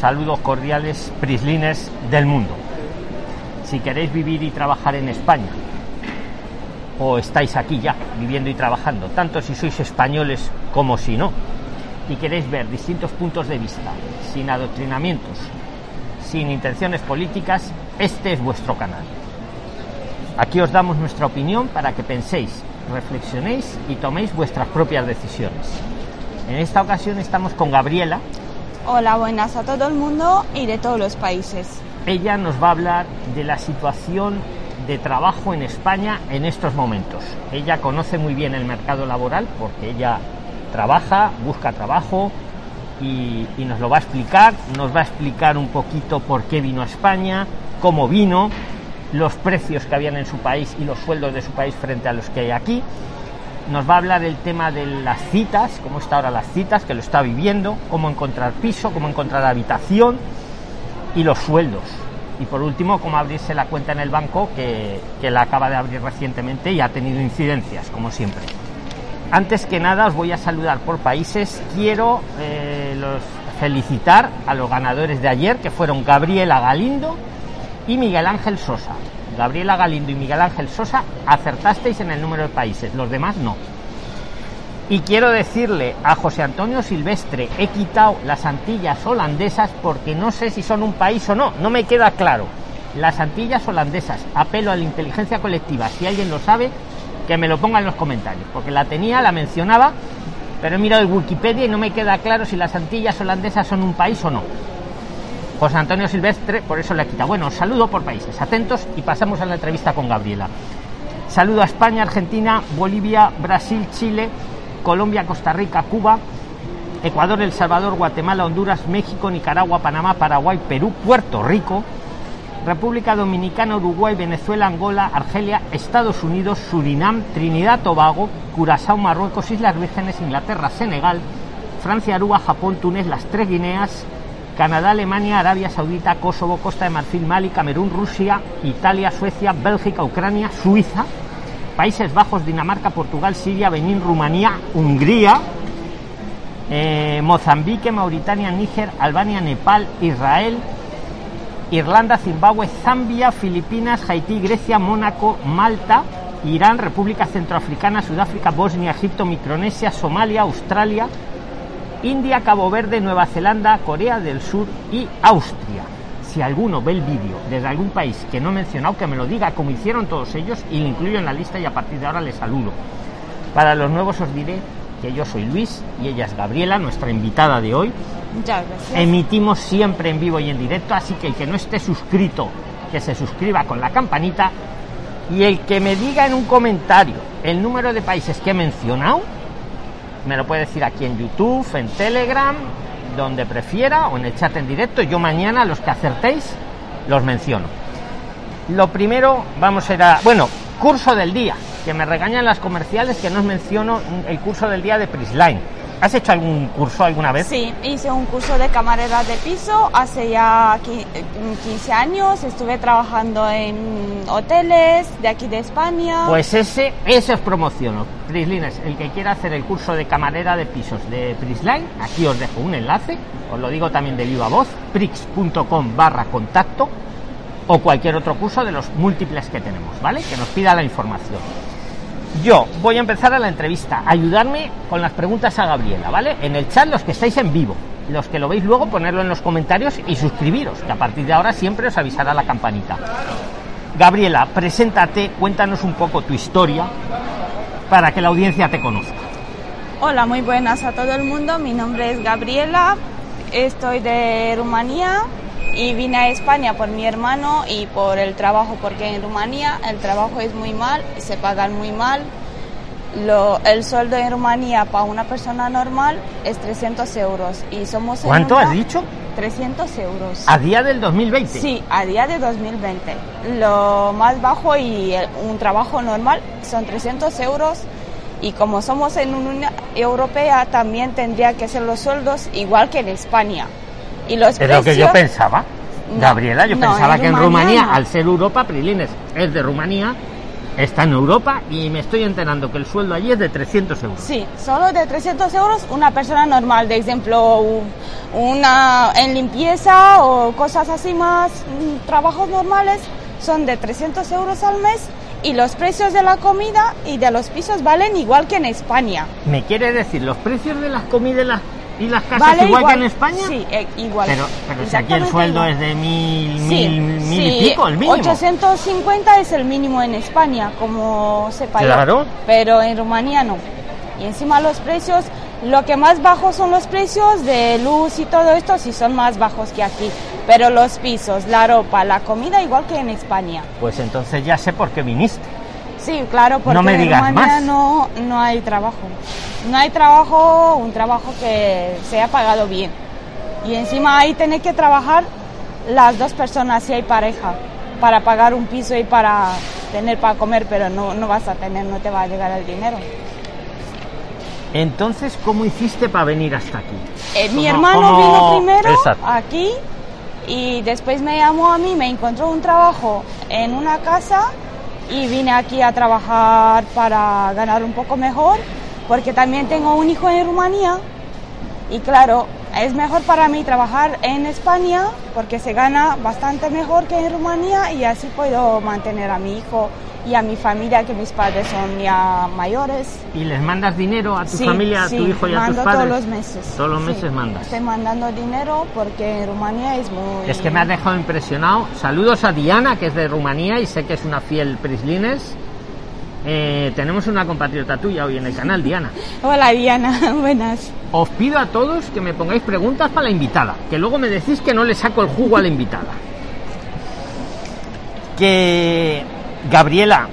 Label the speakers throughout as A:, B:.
A: Saludos cordiales, prislines del mundo. Si queréis vivir y trabajar en España, o estáis aquí ya viviendo y trabajando, tanto si sois españoles como si no, y queréis ver distintos puntos de vista, sin adoctrinamientos, sin intenciones políticas, este es vuestro canal. Aquí os damos nuestra opinión para que penséis, reflexionéis y toméis vuestras propias decisiones. En esta ocasión estamos con Gabriela.
B: Hola, buenas a todo el mundo y de todos los países.
A: Ella nos va a hablar de la situación de trabajo en España en estos momentos. Ella conoce muy bien el mercado laboral porque ella trabaja, busca trabajo y, y, nos lo va a explicar. Nos va a explicar un poquito por qué vino a España, cómo vino, los precios que habían en su país y los sueldos de su país frente a los que hay aquí. Nos va a hablar del tema de las citas, cómo está ahora las citas, que lo está viviendo, cómo encontrar piso, cómo encontrar habitación y los sueldos. Y por último, cómo abrirse la cuenta en el banco, que, que la acaba de abrir recientemente y ha tenido incidencias, como siempre. Antes que nada, os voy a saludar por países. Quiero eh, felicitar a los ganadores de ayer, que fueron Gabriela Galindo y Miguel Ángel Sosa. Gabriela Galindo y Miguel Ángel Sosa acertasteis en el número de países, los demás no. Y quiero decirle a José Antonio Silvestre, he quitado las Antillas holandesas porque no sé si son un país o no, no me queda claro. Las Antillas holandesas, apelo a la inteligencia colectiva, si alguien lo sabe, que me lo ponga en los comentarios, porque la tenía, la mencionaba, pero he mirado el Wikipedia y no me queda claro si las Antillas holandesas son un país o no. José Antonio Silvestre, por eso le quita. Bueno, saludo por países, atentos y pasamos a la entrevista con Gabriela. Saludo a España, Argentina, Bolivia, Brasil, Chile, Colombia, Costa Rica, Cuba, Ecuador, El Salvador, Guatemala, Honduras, México, Nicaragua, Panamá, Paraguay, Perú, Puerto Rico, República Dominicana, Uruguay, Venezuela, Angola, Argelia, Estados Unidos, Surinam, Trinidad, Tobago, Curazao, Marruecos, Islas Vírgenes, Inglaterra, Senegal, Francia, Aruba, Japón, Túnez, las tres Guineas, Canadá, Alemania, Arabia Saudita, Kosovo, Costa de Marfil, Mali, Camerún, Rusia, Italia, Suecia, Bélgica, Ucrania, Suiza, Países Bajos, Dinamarca, Portugal, Siria, Benín, Rumanía, Hungría, eh, Mozambique, Mauritania, Níger, Albania, Nepal, Israel, Irlanda, Zimbabue, Zambia, Filipinas, Haití, Grecia, Mónaco, Malta, Irán, República Centroafricana, Sudáfrica, Bosnia, Egipto, Micronesia, Somalia, Australia, India, Cabo Verde, Nueva Zelanda, Corea del Sur y Austria. Si alguno ve el vídeo desde algún país que no he mencionado, que me lo diga como hicieron todos ellos y lo incluyo en la lista y a partir de ahora les saludo. Para los nuevos os diré que yo soy Luis y ella es Gabriela, nuestra invitada de hoy.
B: Muchas gracias.
A: Emitimos siempre en vivo y en directo, así que el que no esté suscrito, que se suscriba con la campanita y el que me diga en un comentario el número de países que he mencionado, me lo puede decir aquí en YouTube, en Telegram, donde prefiera o en el chat en directo. Yo mañana los que acertéis los menciono. Lo primero, vamos a ir a. Bueno, curso del día, que me regañan las comerciales que no os menciono el curso del día de Prisline. ¿Has hecho algún curso alguna vez?
B: Sí, hice un curso de camarera de piso hace ya 15 años. Estuve trabajando en hoteles de aquí de España.
A: Pues ese, ese os promociono. Prislines, el que quiera hacer el curso de camarera de pisos de Prisline, aquí os dejo un enlace, os lo digo también de viva voz, prix.com barra contacto o cualquier otro curso de los múltiples que tenemos, ¿vale? Que nos pida la información. Yo voy a empezar a la entrevista. Ayudarme con las preguntas a Gabriela, ¿vale? En el chat, los que estáis en vivo. Los que lo veis luego, ponerlo en los comentarios y suscribiros, que a partir de ahora siempre os avisará la campanita. Gabriela, preséntate, cuéntanos un poco tu historia para que la audiencia te conozca.
B: Hola, muy buenas a todo el mundo. Mi nombre es Gabriela. Estoy de Rumanía y vine a España por mi hermano y por el trabajo, porque en Rumanía el trabajo es muy mal, se pagan muy mal. Lo, el sueldo en Rumanía para una persona normal es 300 euros y somos
A: ¿Cuánto
B: una,
A: has dicho?
B: 300 euros.
A: A día del 2020.
B: Sí, a día de 2020. Lo más bajo y el, un trabajo normal son 300 euros y como somos en Unión Europea también tendría que ser los sueldos igual que en España. Y los
A: es lo que yo pensaba.
B: No,
A: Gabriela, yo
B: no,
A: pensaba
B: en
A: que en
B: Rumanía
A: Rumanía,
B: no.
A: al ser Europa, Prilines es de Rumanía, Está en Europa y me estoy enterando que el sueldo allí es de 300 euros.
B: Sí, solo de 300 euros una persona normal, de ejemplo, un- una en limpieza o cosas así más, mm, trabajos normales, son de 300 euros al mes y los precios de la comida y de los pisos valen igual que en España.
A: ¿Me quiere decir los precios de las comidas y las, y casas
B: Vale
A: igual, que en España?
B: Sí, eh, igual.
A: Pero, pero si aquí el sueldo
B: igual.
A: es de mil,
B: Sí,
A: mil, mil y
B: sí,
A: pico, el mínimo.
B: 850 es el mínimo en España, como sepa yo.
A: Claro.
B: Pero en Rumanía no. Y encima los precios, lo que más bajos son los precios de luz y todo esto, sí son más bajos que aquí. Pero los pisos, la ropa, la comida, igual que en España.
A: Pues entonces ya sé por qué viniste.
B: Sí, claro, porque
A: No me
B: en Rumanía
A: más.
B: no, no hay trabajo. No hay trabajo, un trabajo que sea pagado bien. Y encima ahí tenés que trabajar las dos personas si hay pareja para pagar un piso y para tener para comer, pero no, no vas a tener, no te va a llegar el dinero.
A: Entonces, ¿cómo hiciste para venir hasta aquí?
B: Eh, mi
A: ¿Cómo-
B: hermano
A: cómo-
B: vino primero
A: Exacto.
B: aquí y después me llamó a mí, me encontró un trabajo en una casa y vine aquí a trabajar para ganar un poco mejor, porque también tengo un hijo en Rumanía y claro, es mejor para mí trabajar en España porque se gana bastante mejor que en Rumanía y así puedo mantener a mi hijo y a mi familia, que mis padres son ya mayores.
A: ¿Y les mandas dinero a tu
B: Sí,
A: familia, a
B: sí,
A: tu hijo y a tus
B: mando
A: padres?
B: todos los meses.
A: Todos los
B: Sí,
A: meses mandas.
B: Estoy mandando dinero porque en Rumanía es muy...
A: Es que me has dejado impresionado. Saludos a Diana, que es de Rumanía y sé que es una fiel Prislines. Eh, tenemos una compatriota tuya hoy en el canal, Diana.
B: Hola Diana, buenas.
A: Os pido a todos que me pongáis preguntas para la invitada, que luego me decís que no le saco el jugo a la invitada. Que Gabriela,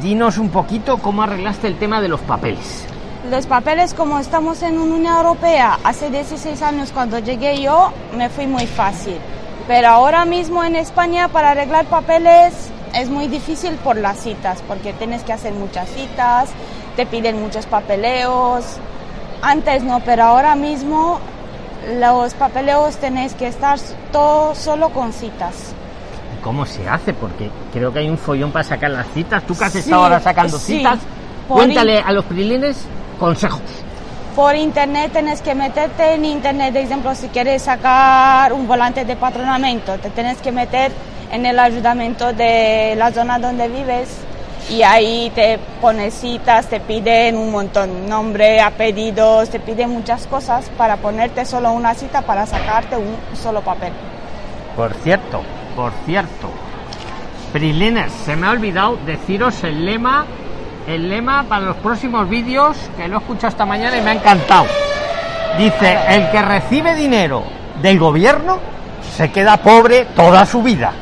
A: dinos un poquito cómo arreglaste el tema de los papeles.
B: Los papeles, como estamos en una Unión Europea, hace 16 años cuando llegué yo, me fui muy fácil. Pero ahora mismo en España para arreglar papeles es muy difícil por las citas, porque tienes que hacer muchas citas, te piden muchos papeleos. Antes no, pero ahora mismo los papeleos tenéis que estar todo solo con citas.
A: ¿Cómo se hace? Porque creo que hay un follón para sacar las citas. Tú que has
B: Sí,
A: estado ahora sacando
B: sí.
A: citas,
B: Por
A: cuéntale a los prilines consejos.
B: Por internet tienes que meterte en internet, de ejemplo, si quieres sacar un volante de patronamiento, te tienes que meter en el ayuntamiento de la zona donde vives y ahí te pones citas, te piden un montón, nombre, apellidos, te piden muchas cosas para ponerte solo una cita para sacarte un solo papel.
A: Por cierto, por cierto, Prilines, se me ha olvidado deciros el lema, el lema para los próximos vídeos, que lo he escuchado esta mañana y me ha encantado. Dice, el que recibe dinero del gobierno se queda pobre toda su vida.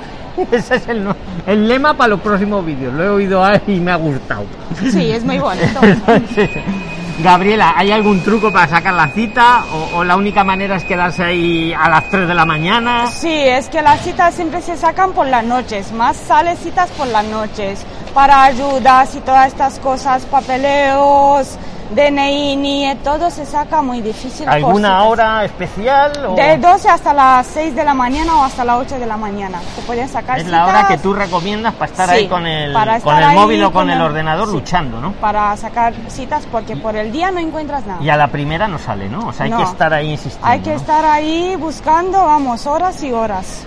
A: Ese es el, no- el lema para los próximos vídeos. Lo he oído ahí y me ha gustado.
B: Sí, es muy bonito.
A: Gabriela, ¿hay algún truco para sacar la cita? ¿O, o la única manera es quedarse ahí a las 3 de la mañana?
B: Sí, es que las citas siempre se sacan por las noches, más sale citas por las noches, para ayudas y todas estas cosas, papeleos, DNI, NIE, todo se saca muy difícil.
A: ¿Alguna hora especial? O
B: De 12 hasta las 6 de la mañana o hasta las 8 de la mañana. Se pueden sacar
A: es la hora que tú recomiendas para estar
B: Sí,
A: ahí con el, con el móvil o con,
B: con
A: el
B: el-
A: ordenador
B: sí.
A: luchando, ¿no?
B: para sacar citas porque por el día no encuentras nada.
A: Y a la primera no sale, ¿no? O sea, hay
B: No.
A: que estar ahí insistiendo.
B: Hay que
A: ¿no?
B: estar ahí buscando, vamos, horas y horas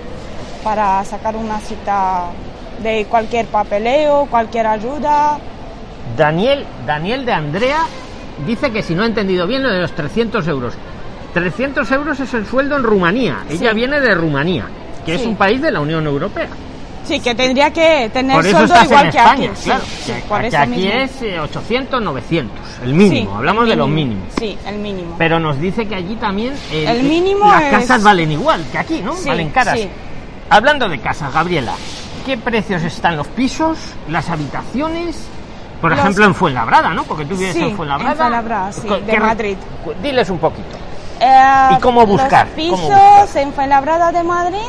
B: para sacar una cita de cualquier papeleo, cualquier ayuda.
A: Daniel, Daniel de Andrea dice que si no he entendido bien lo de los 300 euros. 300 euros es el sueldo en Rumanía. Ella viene de Rumanía, que es un país de la Unión Europea.
B: Sí, que tendría que tener
A: Por eso
B: sueldo
A: estás
B: igual
A: en
B: que
A: España,
B: aquí.
A: claro.
B: sí,
A: que-
B: por
A: que
B: eso
A: aquí
B: mismo.
A: es eh, 800, 900, el mínimo.
B: Sí,
A: Hablamos
B: el
A: de los
B: mínimo.
A: mínimos.
B: Sí, el mínimo.
A: Pero nos dice que allí también eh,
B: El
A: eh,
B: mínimo
A: las
B: es-
A: casas valen igual que aquí, ¿no?
B: Sí,
A: valen caras. Hablando de casas, Gabriela, ¿qué precios están los pisos, las habitaciones? Por
B: Los-
A: ejemplo, en Fuenlabrada, ¿no? Porque tú vives
B: Sí,
A: en Fuenlabrada.
B: en Fuenlabrada, sí, de
A: ¿qué-
B: Madrid.
A: Diles un poquito.
B: Eh,
A: ¿Y cómo buscar?
B: Los
A: ¿Cómo
B: pisos
A: buscar?
B: en Fuenlabrada de Madrid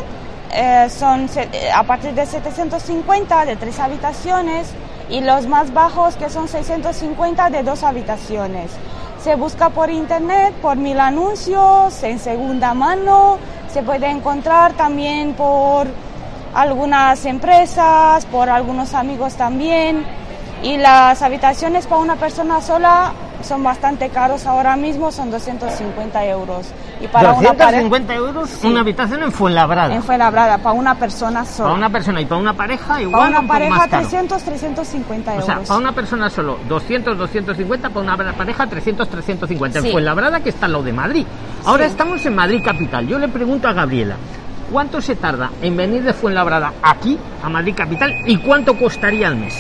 B: eh, son eh, a partir de 750 de tres habitaciones y los más bajos que son 650 de dos habitaciones. Se busca por internet, por mil anuncios, en segunda mano, se puede encontrar también por algunas empresas, por algunos amigos también. Y las habitaciones para una persona sola son bastante caros ahora mismo, son 250 euros. Y para una
A: 250
B: pareja,
A: euros
B: Sí.
A: una habitación en Fuenlabrada.
B: en Fuenlabrada, para una persona sola.
A: Para una persona y para una pareja igual
B: Para
A: un
B: una
A: poco
B: pareja
A: más caro.
B: 300, 350
A: O
B: euros.
A: sea, para una persona solo 200, 250, para una pareja 300, 350. En
B: Sí.
A: Fuenlabrada, que está al lado de Madrid. Ahora
B: Sí.
A: estamos en Madrid capital. Yo le pregunto a Gabriela, ¿cuánto se tarda en venir de Fuenlabrada aquí, a Madrid capital, y cuánto costaría al mes?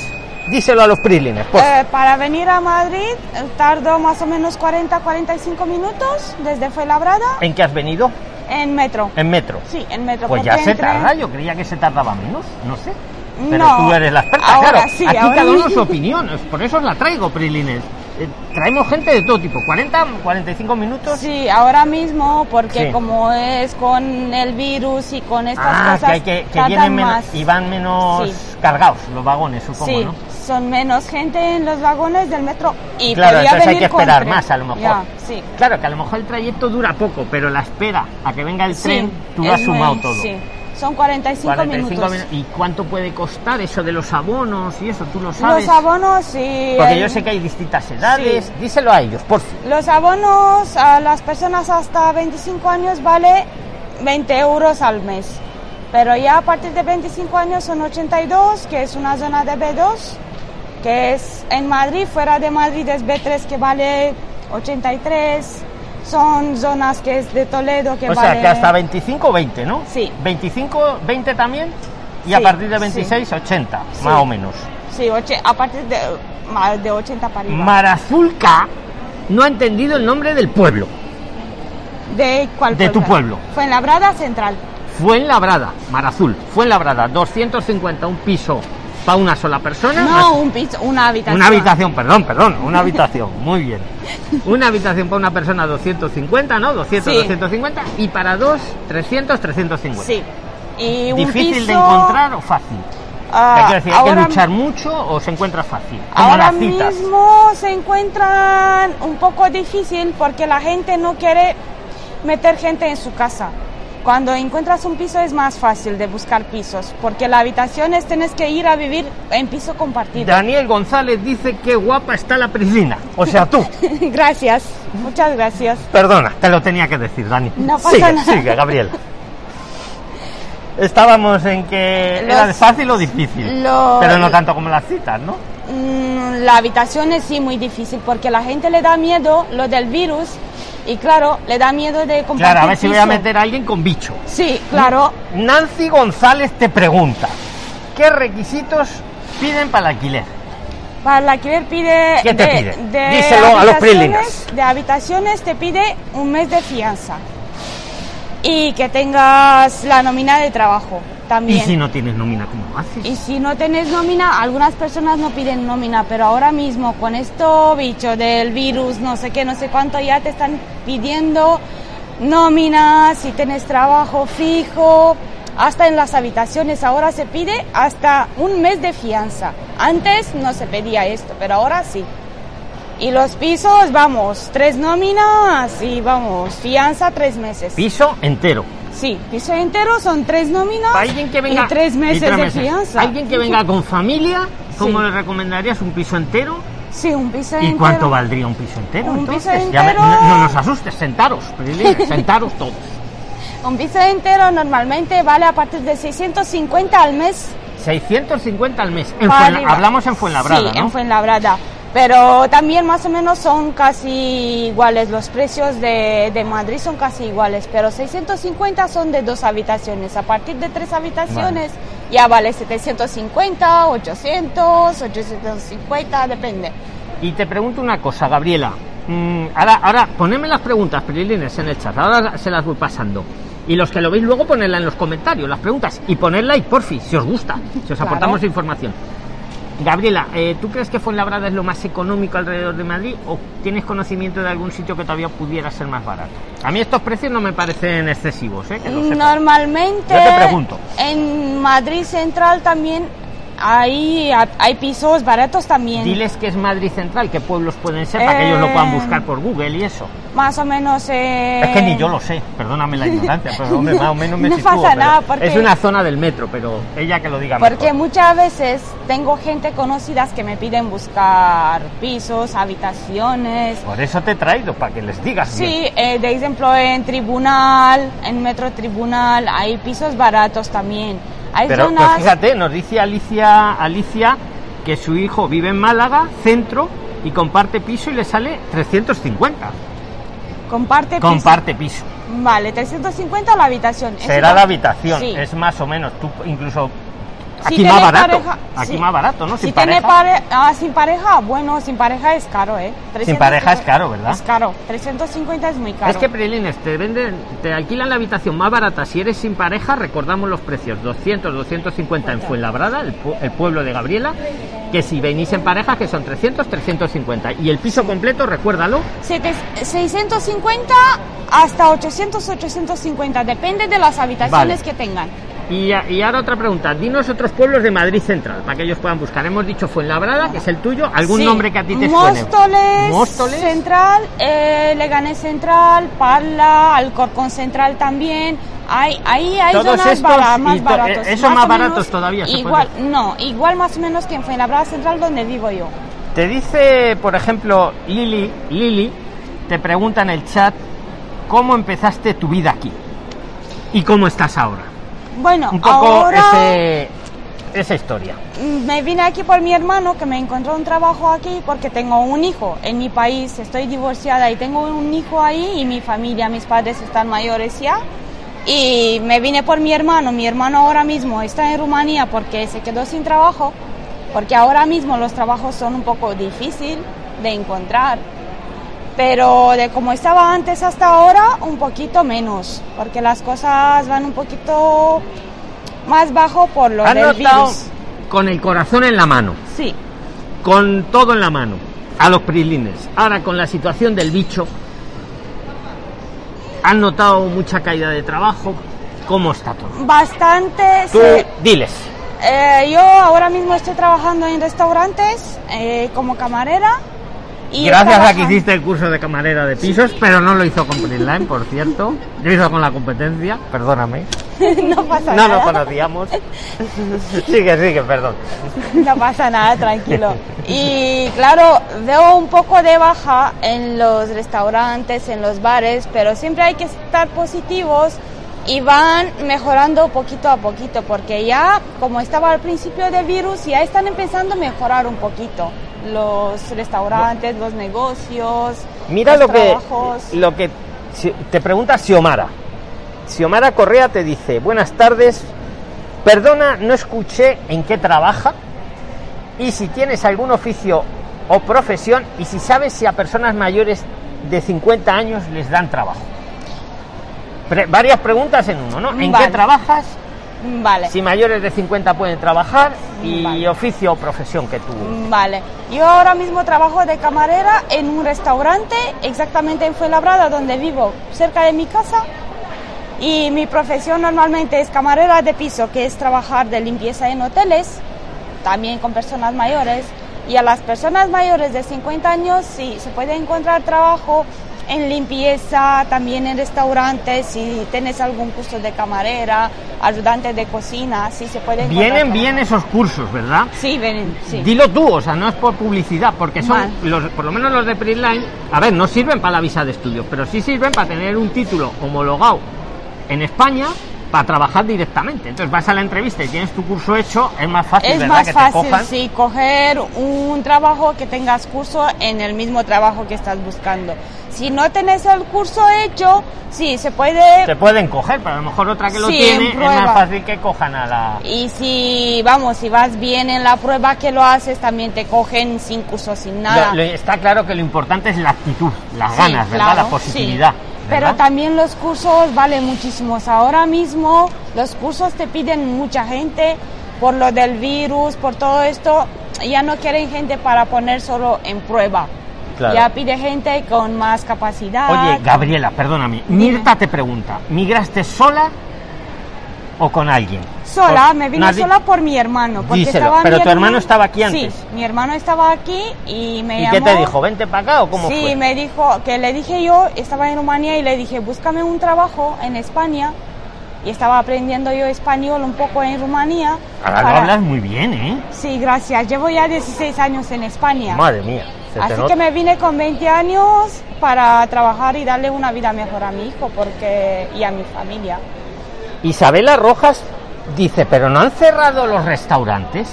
A: Díselo a los prilines, por
B: Eh, para venir a Madrid eh, tardo más o menos 40-45 minutos desde Fuenlabrada
A: ¿En qué has venido?
B: en metro.
A: En metro.
B: Sí, en metro.
A: Pues ya se
B: entre-
A: tarda, yo creía que se tardaba menos, no sé. Pero
B: No,
A: tú eres la experta,
B: ahora
A: claro.
B: sí,
A: Aquí
B: ahora
A: cada uno
B: sí.
A: su opinión, es- por eso os la traigo, Prilines. Eh, traemos gente de todo tipo, 40, 45 minutos.
B: Sí, ahora mismo porque
A: Sí.
B: como es con el virus y con estas
A: ah,
B: cosas
A: que, hay que, que vienen menos
B: más.
A: y van menos
B: Sí.
A: cargados los vagones, supongo,
B: Sí,
A: ¿no?
B: son menos gente en los vagones del metro y
A: Claro,
B: podía
A: entonces hay
B: venir
A: que esperar más a lo mejor.
B: Ya, sí.
A: Claro, que a lo mejor el trayecto dura poco, pero la espera a que venga el tren, tú lo has sumado todo.
B: Son 45,
A: 45
B: minutos.
A: minu- ¿Y cuánto puede costar eso de los abonos y eso? ¿Tú lo sabes?
B: Los abonos sí.
A: Porque
B: el-
A: yo sé que hay distintas edades.
B: Sí.
A: Díselo a ellos, por fin.
B: Los abonos a las personas hasta 25 años vale 20 euros al mes. Pero ya a partir de 25 años son 82, que es una zona de B2, que es en Madrid, fuera de Madrid es B3 que vale 83. Son zonas que es de Toledo que
A: O
B: vale...
A: sea, que hasta 25 20, ¿no?
B: Sí.
A: 25, 20 también. Y a
B: Sí,
A: partir de
B: sí.
A: 26, 80,
B: Sí.
A: más o menos.
B: Sí, oche- a partir de, de 80 para arriba.
A: Marazulca no ha entendido el nombre del pueblo.
B: ¿De cuál
A: de tu pueblo.
B: Fue en Labrada Central.
A: Fuenlabrada, Marazul. Fuenlabrada, 250, un piso para una sola persona. más-
B: No, un piso, una habitación.
A: Una habitación, perdón, perdón, una habitación, muy bien. Una habitación para una persona 250, ¿no? 200,
B: Sí.
A: 250 y para dos 300, 350.
B: Sí. Y un
A: ¿Difícil de encontrar o fácil?
B: ah.
A: ¿Hay que luchar mucho o se encuentra fácil? Como
B: Ahora
A: las citas.
B: mismo se encuentran un poco difícil porque la gente no quiere meter gente en su casa. Cuando encuentras un piso es más fácil de buscar pisos, porque la habitación es tienes que ir a vivir en piso compartido.
A: Daniel González dice que guapa está la Prislina. O sea, tú.
B: gracias, muchas gracias.
A: Perdona, te lo tenía que decir, Dani.
B: No pasa
A: sigue,
B: nada.
A: sigue, Gabriela. Estábamos en que era fácil o difícil. Pero no tanto como las citas, ¿no?
B: Mm, la habitación es sí muy difícil porque la gente le da miedo lo del virus y claro, le da miedo de compartir
A: Claro, a ver si voy a meter a alguien con bicho.
B: Sí, claro.
A: Nancy González te pregunta, ¿qué requisitos piden para el alquiler?
B: Para el alquiler pide...
A: ¿Qué te
B: de-
A: pide?
B: de
A: Díselo a los.
B: De habitaciones te pide un mes de fianza y que tengas la nómina de trabajo también.
A: Y si no tienes nómina, ¿cómo haces?
B: Y si no tenés nómina, algunas personas no piden nómina, pero ahora mismo con esto bicho del virus, no sé qué, no sé cuánto, ya te están pidiendo nómina, si tienes trabajo fijo, hasta en las habitaciones ahora se pide hasta un mes de fianza. Antes no se pedía esto, pero ahora sí. Y los pisos, vamos, tres nóminas y vamos, fianza tres meses.
A: Piso entero.
B: Sí, piso entero son tres nóminas
A: Para alguien que venga
B: y tres meses
A: y tres
B: de fianza.
A: Alguien que venga con familia, ¿cómo
B: Sí.
A: le recomendarías un piso entero?
B: Sí, un piso
A: ¿Y
B: entero.
A: cuánto valdría un piso entero?
B: Un piso
A: me-
B: entero-
A: no, no nos asustes, sentaros, sentaros todos.
B: Un piso entero normalmente vale a partir de 650 al mes.
A: 650 al mes. En Fuenla- hablamos en Fuenlabrada,
B: sí,
A: ¿no?
B: en Fuenlabrada. Pero también más o menos son casi iguales. Los precios de, de Madrid son casi iguales. Pero 650 son de dos habitaciones. A partir de tres habitaciones ya vale 750, 800, 850, depende.
A: Y te pregunto una cosa, Gabriela. Mm, ahora, ahora, ponedme las preguntas, Prilines, en el chat. Ahora se las voy pasando. Y los que lo veis luego, ponedla en los comentarios, las preguntas. Y poned like, porfi, si os gusta, si os
B: Claro.
A: aportamos información. Gabriela, eh, ¿tú crees que Fuenlabrada es lo más económico alrededor de Madrid o tienes conocimiento de algún sitio que todavía pudiera ser más barato? A mí estos precios no me parecen excesivos, ¿eh? Que.
B: Normalmente
A: Yo te pregunto.
B: en Madrid Central también Hay, hay pisos baratos también.
A: Diles que es Madrid Central, qué pueblos pueden ser, para que ellos lo puedan
B: Eh,
A: buscar por Google y eso.
B: Más o menos... eh,
A: Es que ni yo lo sé, perdóname la ignorancia, pero hombre, más o menos me
B: No
A: sitúo,
B: pasa nada, porque-
A: Es una zona del metro, pero ella que lo diga
B: Porque
A: mejor.
B: muchas veces tengo gente conocidas que me piden buscar pisos, habitaciones.
A: Por eso te he traído, para que les digas.
B: Sí, eh, de ejemplo en tribunal, en metro tribunal, hay pisos baratos también. Hay
A: Pero
B: zonas,
A: pues fíjate, nos dice Alicia, Alicia que su hijo vive en Málaga, centro, y comparte piso y le sale 350.
B: comparte piso.
A: Comparte piso.
B: Vale, 350 la habitación.
A: Será la habitación,
B: Sí.
A: es más o menos. Tú incluso
B: Si
A: aquí más
B: tiene
A: barato.
B: pareja-
A: aquí
B: sí.
A: más barato, ¿no?
B: Si
A: Sin
B: tiene
A: pareja.
B: pare- ah, sin pareja, bueno, sin pareja es caro, ¿eh?
A: Sin pareja es caro, ¿verdad?
B: Es caro, 350 es muy caro.
A: Es que Prilines te venden, te alquilan la habitación más barata si eres sin pareja, recordamos los precios, 200, 250 en Fuenlabrada, el, pu- el pueblo de Gabriela, que si venís en pareja que son 300, 350 y el piso completo, recuérdalo,
B: Sete- 650 hasta 800, 850, depende de las habitaciones
A: Vale.
B: que tengan.
A: Y, ahora otra pregunta, dinos otros pueblos de Madrid Central, para que ellos puedan buscar. Hemos dicho Fuenlabrada, que es el tuyo, algún
B: Sí.
A: nombre que a ti te suene.
B: Móstoles,
A: Móstoles.
B: Central, eh, Leganés Central, Parla, Alcorcón Central también. Hay, ahí hay
A: Todos
B: zonas
A: estos
B: bara-
A: y
B: más
A: to-
B: baratos.
A: eh, esos más baratos
B: menos
A: todavía
B: Igual, no, igual más o menos que en Fuenlabrada Central donde vivo yo.
A: Te dice, por ejemplo, Lili, Lili, te pregunta en el chat, ¿cómo empezaste tu vida aquí? ¿Y cómo estás ahora?
B: Bueno,
A: Un poco
B: ahora
A: ese, esa historia.
B: me vine aquí por mi hermano que me encontró un trabajo aquí porque tengo un hijo en mi país, estoy divorciada y tengo un hijo ahí y mi familia, mis padres están mayores ya. Y me vine por mi hermano, mi hermano ahora mismo está en Rumanía porque se quedó sin trabajo, porque ahora mismo los trabajos son un poco difícil de encontrar. Pero de como estaba antes hasta ahora, un poquito menos, porque las cosas van un poquito más bajo por lo
A: ¿Has
B: del virus.
A: con el corazón en la mano,
B: Sí,
A: con todo en la mano, a los prilines? Ahora con la situación del bicho, ¿han notado mucha caída de trabajo? ¿Cómo está todo?
B: bastante.
A: Tú,
B: sí.
A: diles.
B: Eh, yo ahora mismo estoy trabajando en restaurantes eh, como camarera. Y
A: Gracias a que hiciste el curso de camarera de pisos, pero no lo hizo con Prisline, por cierto. Lo hizo con la competencia, perdóname.
B: no pasa
A: No
B: nada.
A: nos conocíamos. Sigue, sigue, perdón.
B: No pasa nada, tranquilo. Y claro, veo un poco de baja en los restaurantes, en los bares, pero siempre hay que estar positivos y van mejorando poquito a poquito, porque ya, como estaba al principio del virus, ya están empezando a mejorar un poquito los restaurantes, los negocios.
A: Mira
B: los
A: lo que,
B: trabajos.
A: lo que te pregunta Xiomara. Xiomara Correa te dice, buenas tardes, perdona, no escuché en qué trabaja y si tienes algún oficio o profesión y si sabes si a personas mayores de 50 años les dan trabajo. Pre- varias preguntas en uno, ¿no? ¿En
B: Vale.
A: qué trabajas?
B: Vale.
A: Si mayores de 50 pueden trabajar y
B: Vale.
A: oficio o profesión que tú...
B: Vale, yo ahora mismo trabajo de camarera en un restaurante, exactamente en Fuenlabrada, donde vivo, cerca de mi casa. Y mi profesión normalmente es camarera de piso, que es trabajar de limpieza en hoteles, también con personas mayores. Y a las personas mayores de 50 años sí se puede encontrar trabajo en limpieza, también en restaurantes, si tienes algún curso de camarera, ayudante de cocina, sí se puede encontrar.
A: Vienen bien esos cursos, ¿verdad?
B: Sí, vienen, sí.
A: Dilo tú, o sea, no es por publicidad, porque son, los, por lo menos los de Printline, a ver, no sirven para la visa de estudio, pero sí sirven para tener un título homologado en España para trabajar directamente. Entonces vas a la entrevista y tienes tu curso hecho, es más fácil,
B: Es
A: ¿verdad?
B: más
A: que
B: fácil,
A: te cojan.
B: sí, coger un trabajo que tengas curso en el mismo trabajo que estás buscando. Si no tenés el curso hecho, sí, se puede...
A: Te pueden coger, pero a lo mejor otra que lo
B: Sí,
A: tiene
B: en
A: es más fácil que cojan a la...
B: Y si, vamos, si vas bien en la prueba que lo haces, también te cogen sin curso, sin nada.
A: Lo- lo- está claro que lo importante es la actitud, las
B: Sí,
A: ganas, ¿verdad?
B: claro,
A: la positividad.
B: sí.
A: ¿Verdad?
B: Pero también los cursos valen muchísimos. Ahora mismo los cursos te piden mucha gente por lo del virus, por todo esto. Ya no quieren gente para poner solo en prueba.
A: Claro.
B: Ya pide gente con más capacidad.
A: Oye, Gabriela, perdóname. Mirta te pregunta, ¿migraste sola o con alguien?
B: Sola, me vine
A: di-
B: sola por mi hermano. Porque
A: Díselo,
B: estaba
A: pero
B: mi
A: tu hermano estaba aquí antes.
B: Sí, mi hermano estaba aquí y me
A: ¿Y
B: llamó.
A: qué te dijo? ¿Vente para acá o cómo
B: sí,
A: fue?
B: me dijo que le dije yo, estaba en Rumanía y le dije, búscame un trabajo en España. Y estaba aprendiendo yo español un poco en Rumanía.
A: Ahora lo
B: para-
A: hablas muy bien, ¿eh?
B: Sí, gracias. Llevo ya 16 años en España.
A: Madre mía.
B: Así que me vine con 20 años para trabajar y darle una vida mejor a mi hijo porque y a mi familia.
A: Isabela Rojas dice, pero no han cerrado los restaurantes.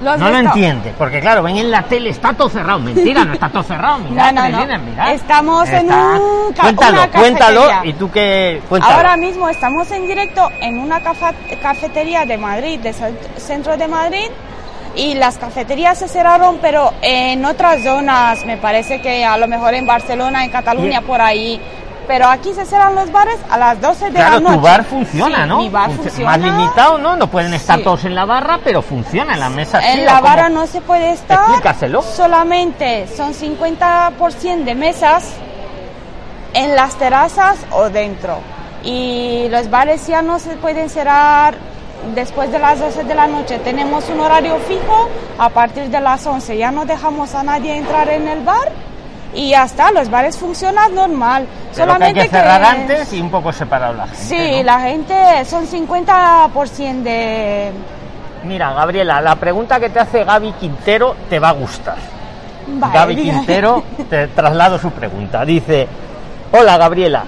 A: No lo entiende, porque claro, ven en la tele, está todo cerrado. Mentira, no está todo cerrado. Mirad,
B: No, no, no.
A: Mirad.
B: Estamos en un ca-
A: Cuéntalo,
B: una
A: cuéntalo, y tú qué... Cuéntalo.
B: Ahora mismo estamos en directo en una cafetería de Madrid, de cent- centro de Madrid, y las cafeterías se cerraron, pero en otras zonas, me parece que a lo mejor en Barcelona, en Cataluña, por ahí. Pero aquí se cierran los bares a las 12 de
A: Claro,
B: la noche.
A: tu bar funciona,
B: Sí,
A: ¿no?
B: Mi bar
A: Func-
B: funciona.
A: Más limitado, ¿no? No pueden estar
B: Sí.
A: todos en la barra, pero funciona en las mesas. sí,
B: En
A: ¿o
B: la barra no se puede estar.
A: Explícaselo.
B: Solamente son 50% de mesas en las terrazas o dentro. Y los bares ya no se pueden cerrar después de las 12 de la noche. Tenemos un horario fijo a partir de las 11. Ya no dejamos a nadie entrar en el bar y ya está. Los bares funcionan normal.
A: Pero que hay que cerrar antes y un poco separado la gente.
B: Sí,
A: ¿no?
B: la gente son 50% de...
A: Mira, Gabriela, la pregunta que te hace Gaby Quintero te va a gustar.
B: Vale,
A: Gaby
B: diga.
A: Quintero, te traslado su pregunta. Dice, hola Gabriela,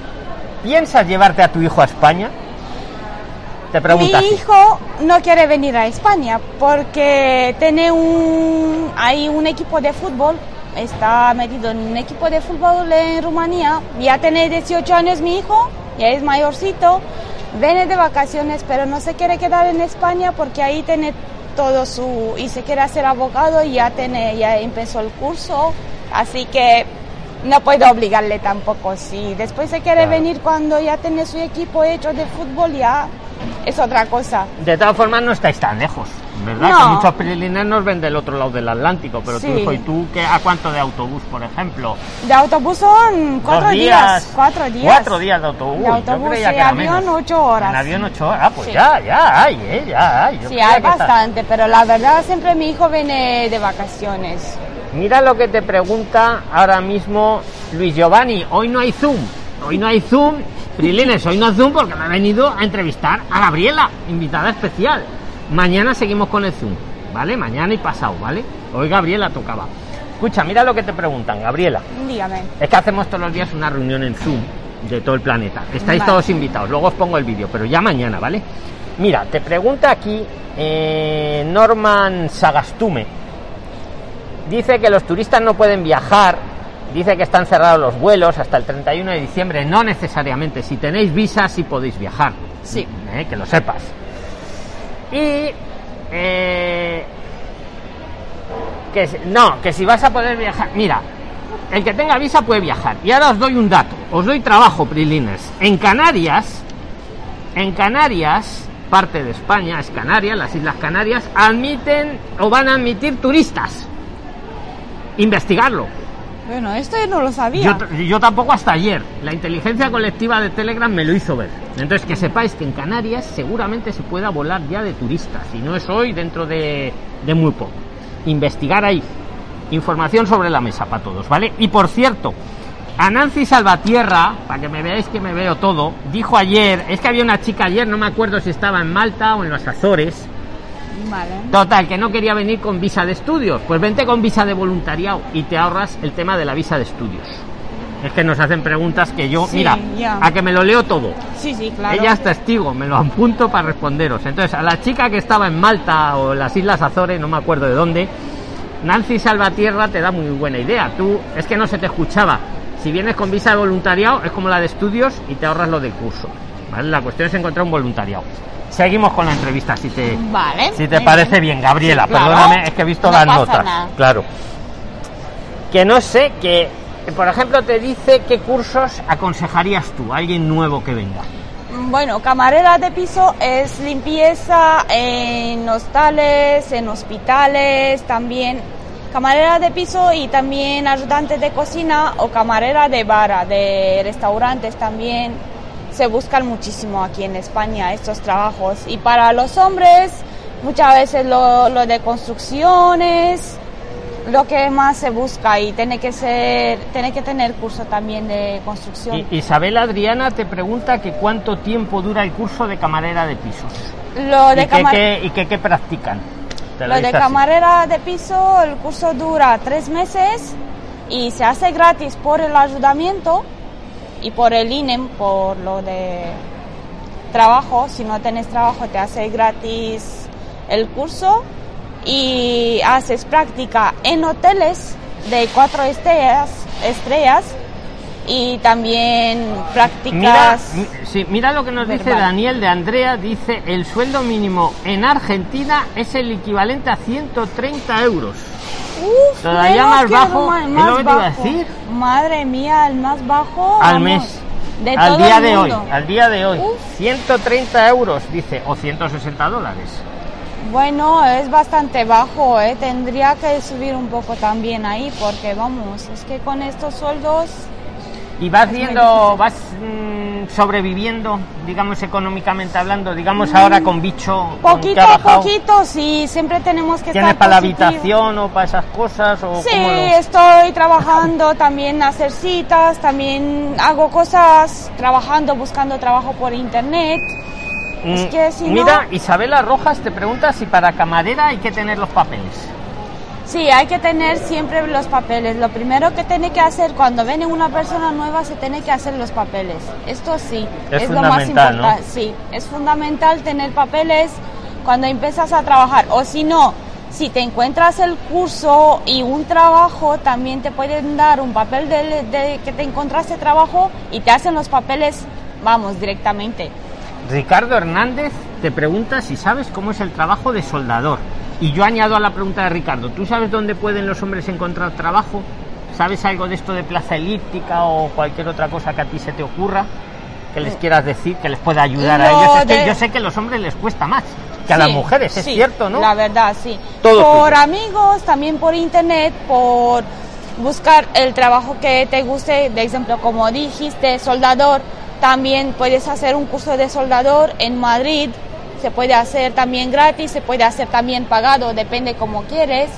A: ¿piensas llevarte a tu hijo a España? Te pregunta
B: Mi
A: así.
B: hijo no quiere venir a España porque tiene un, hay un equipo de fútbol, está metido en un equipo de fútbol en Rumanía, ya tiene 18 años mi hijo, ya es mayorcito, viene de vacaciones pero no se quiere quedar en España porque ahí tiene todo su, y se quiere hacer abogado y ya, tiene, ya empezó el curso, así que no puedo obligarle tampoco, si después se quiere
A: Claro.
B: venir cuando ya tiene su equipo hecho de fútbol ya es otra cosa.
A: De todas formas no estáis tan lejos, ¿verdad?
B: No.
A: Que muchos prilines nos ven del otro lado del Atlántico, pero tu
B: Sí.
A: hijo y tú, ¿qué, ¿a cuánto de autobús, por ejemplo?
B: De autobús son cuatro
A: ¿Dos
B: días, cuatro días.
A: Cuatro días de autobús.
B: De
A: Yo
B: autobús
A: creía
B: y
A: que era
B: avión
A: menos.
B: ocho horas.
A: En avión ocho horas. Ah, pues
B: Sí.
A: ya, ya hay, ¿eh? Ya hay. Yo
B: Sí,
A: creía
B: hay
A: que está-
B: bastante, pero la verdad siempre mi hijo viene de vacaciones.
A: Mira lo que te pregunta ahora mismo Luis Giovanni. Hoy no hay Zoom. Hoy no hay Zoom. Prilines, hoy no hay Zoom porque me ha venido a entrevistar a Gabriela, invitada especial. Mañana seguimos con el Zoom, ¿vale? Mañana y pasado, ¿vale? Hoy Gabriela tocaba. Escucha, mira lo que te preguntan, Gabriela.
B: Dígame.
A: Es que hacemos todos los días una reunión en Zoom de todo el planeta. Estáis
B: Vale.
A: todos invitados. Luego os pongo el vídeo, pero ya mañana, ¿vale? Mira, te pregunta aquí eh, Norman Sagastume. Dice que los turistas no pueden viajar. Dice que están cerrados los vuelos hasta el 31 de diciembre. No necesariamente. Si tenéis visa, sí podéis viajar.
B: Sí.
A: Eh, que lo sepas. Y eh, que no, que si vas a poder viajar, mira, el que tenga visa puede viajar. Y ahora os doy un dato, os doy trabajo, Prilines. En Canarias, en Canarias, parte de España, es Canarias, las Islas Canarias, admiten o van a admitir turistas. Investigarlo.
B: Bueno, esto no lo sabía.
A: Yo, tampoco hasta ayer. La inteligencia colectiva de Telegram me lo hizo ver. Entonces que sepáis que en Canarias seguramente se pueda volar ya de turistas. Y no es hoy, dentro de, de muy poco. Investigar ahí. Información sobre la mesa para todos, ¿vale? Y por cierto, a Nancy Salvatierra, para que me veáis que me veo todo, dijo ayer, es que había una chica ayer, no me acuerdo si estaba en Malta o en los Azores,
B: Vale.
A: Total, que no quería venir con visa de estudios. Pues vente con visa de voluntariado y te ahorras el tema de la visa de estudios. Es que nos hacen preguntas que yo,
B: Sí,
A: mira, a que me lo leo todo.
B: Sí, sí, claro.
A: Ella es testigo, me lo apunto para responderos. Entonces, a la chica que estaba en Malta o en las Islas Azores, no me acuerdo de dónde, Nancy Salvatierra te da muy buena idea. Tú, es que no se te escuchaba. Si vienes con visa de voluntariado, es como la de estudios y te ahorras lo del curso. ¿vale? La cuestión es encontrar un voluntariado. Seguimos con la entrevista, si te,
B: Vale.
A: si te parece bien, Gabriela,
B: Sí, claro.
A: perdóname, es que he visto
B: No
A: las notas.
B: nada.
A: Claro. Que no sé, que por ejemplo te dice qué cursos aconsejarías tú a alguien nuevo que venga.
B: Bueno, camarera de piso es limpieza en hostales, en hospitales, también camarera de piso y también ayudante de cocina o camarera de vara, de restaurantes también. Se buscan muchísimo aquí en España estos trabajos. Y para los hombres, muchas veces lo, lo de construcciones, lo que más se busca y tiene que ser tiene que tener curso también de construcción.
A: Isabel Adriana te pregunta que cuánto tiempo dura el curso de camarera de pisos.
B: Lo de,
A: ¿Y, qué,
B: camar-
A: qué- y qué- qué practican?
B: Lo de
A: así.
B: camarera de piso, el curso dura tres meses y se hace gratis por el ayudamiento y por el INEM, por lo de trabajo. Si no tienes trabajo, te hace gratis el curso y haces práctica en hoteles de cuatro estrellas, estrellas y también
A: Mira,
B: prácticas.
A: mi- sí, mira lo que nos dice. Daniel de Andrea. Dice, el sueldo mínimo en Argentina es el equivalente a 130 euros.
B: Uf,
A: Todavía más bajo, es lo que te iba a decir.
B: Madre mía, el más bajo.
A: al
B: vamos,
A: mes.
B: De
A: al
B: todo
A: día
B: el
A: de hoy. Al día de hoy.
B: Uf.
A: 130 euros, dice, o 160 dólares.
B: Bueno, es bastante bajo, ¿eh? tendría que subir un poco también ahí, porque vamos, es que con estos sueldos,
A: Y vas viendo, vas mm, sobreviviendo, digamos, económicamente hablando, digamos ahora con bicho.
B: poquito a poquito, sí, siempre tenemos que
A: ¿Tienes
B: estar
A: para la habitación o para esas cosas? O
B: Sí, estoy trabajando también hacer citas, también hago cosas trabajando, buscando trabajo por internet. es
A: Mm,
B: que si no-
A: Mira, Isabela Rojas te pregunta si para camarera hay que tener los papeles.
B: Sí, hay que tener siempre los papeles. Lo primero que tiene que hacer cuando viene una persona nueva se tiene que hacer los papeles. Esto sí,
A: Es
B: lo más importante. Sí, es fundamental tener papeles cuando empiezas a trabajar. O si no, si te encuentras el curso y un trabajo, también te pueden dar un papel de, de que te encontraste trabajo y te hacen los papeles, vamos, directamente.
A: Ricardo Hernández te pregunta si sabes cómo es el trabajo de soldador. Y yo añado a la pregunta de Ricardo, ¿tú sabes dónde pueden los hombres encontrar trabajo? ¿Sabes algo de esto de plaza elíptica o cualquier otra cosa que a ti se te ocurra? Que les quieras decir, que les pueda ayudar a
B: Lo
A: ellos. Es que
B: de-
A: yo sé que a los hombres les cuesta más que a las mujeres, es
B: sí,
A: cierto, ¿no?
B: La verdad, sí.
A: Todo
B: por
A: tuyo.
B: amigos, también por internet, por buscar el trabajo que te guste, de ejemplo, como dijiste, soldador, también puedes hacer un curso de soldador en Madrid, se puede hacer también gratis, se puede hacer también pagado, depende como quieres.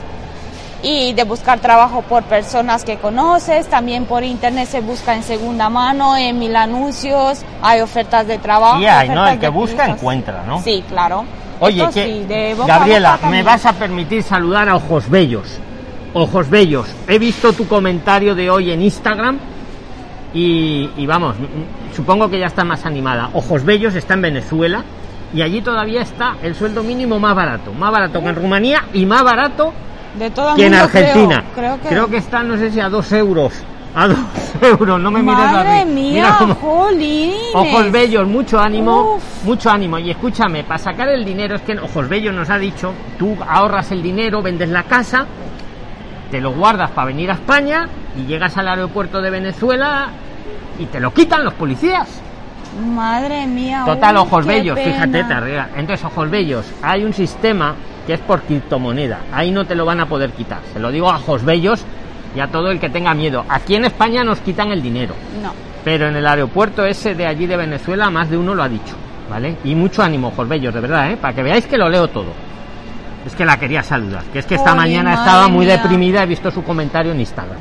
B: Y de buscar trabajo por personas que conoces, también por internet se busca en segunda mano, en mil anuncios, hay ofertas de trabajo.
A: Sí hay, ¿no? El que busca encuentra, ¿no?
B: Sí, claro.
A: Oye,
B: Esto
A: que,
B: sí, de boca a
A: Gabriela,
B: boca
A: me vas a permitir saludar a Ojos Bellos. Ojos Bellos, he visto tu comentario de hoy en Instagram y, y vamos, supongo que ya está más animada. Ojos Bellos está en Venezuela y allí todavía está el sueldo mínimo más barato, más barato que en Rumanía y más barato
B: de todo
A: que en Argentina.
B: Creo, creo que,
A: está, no sé si a dos euros. A dos euros, no me mires
B: Madre
A: así.
B: mía,
A: Mira. Ojos Bellos, mucho ánimo,
B: Uf.
A: mucho ánimo. Y escúchame, para sacar el dinero, es que Ojos Bellos nos ha dicho, tú ahorras el dinero, vendes la casa, te lo guardas para venir a España y llegas al aeropuerto de Venezuela y te lo quitan los policías.
B: Madre mía.
A: Total,
B: uy,
A: Ojos Bellos, fíjate, te arregla. Entonces, Ojos Bellos, hay un sistema que es por criptomoneda. Ahí no te lo van a poder quitar. Se lo digo a Ojos Bellos y a todo el que tenga miedo. Aquí en España nos quitan el dinero.
B: No.
A: Pero en el aeropuerto ese de allí de Venezuela, más de uno lo ha dicho, ¿vale? Y mucho ánimo, ojos bellos, de verdad, ¿eh? Para que veáis que lo leo todo. Es que la quería saludar, que es que esta mañana estaba muy
B: mía.
A: deprimida, he visto su comentario en Instagram.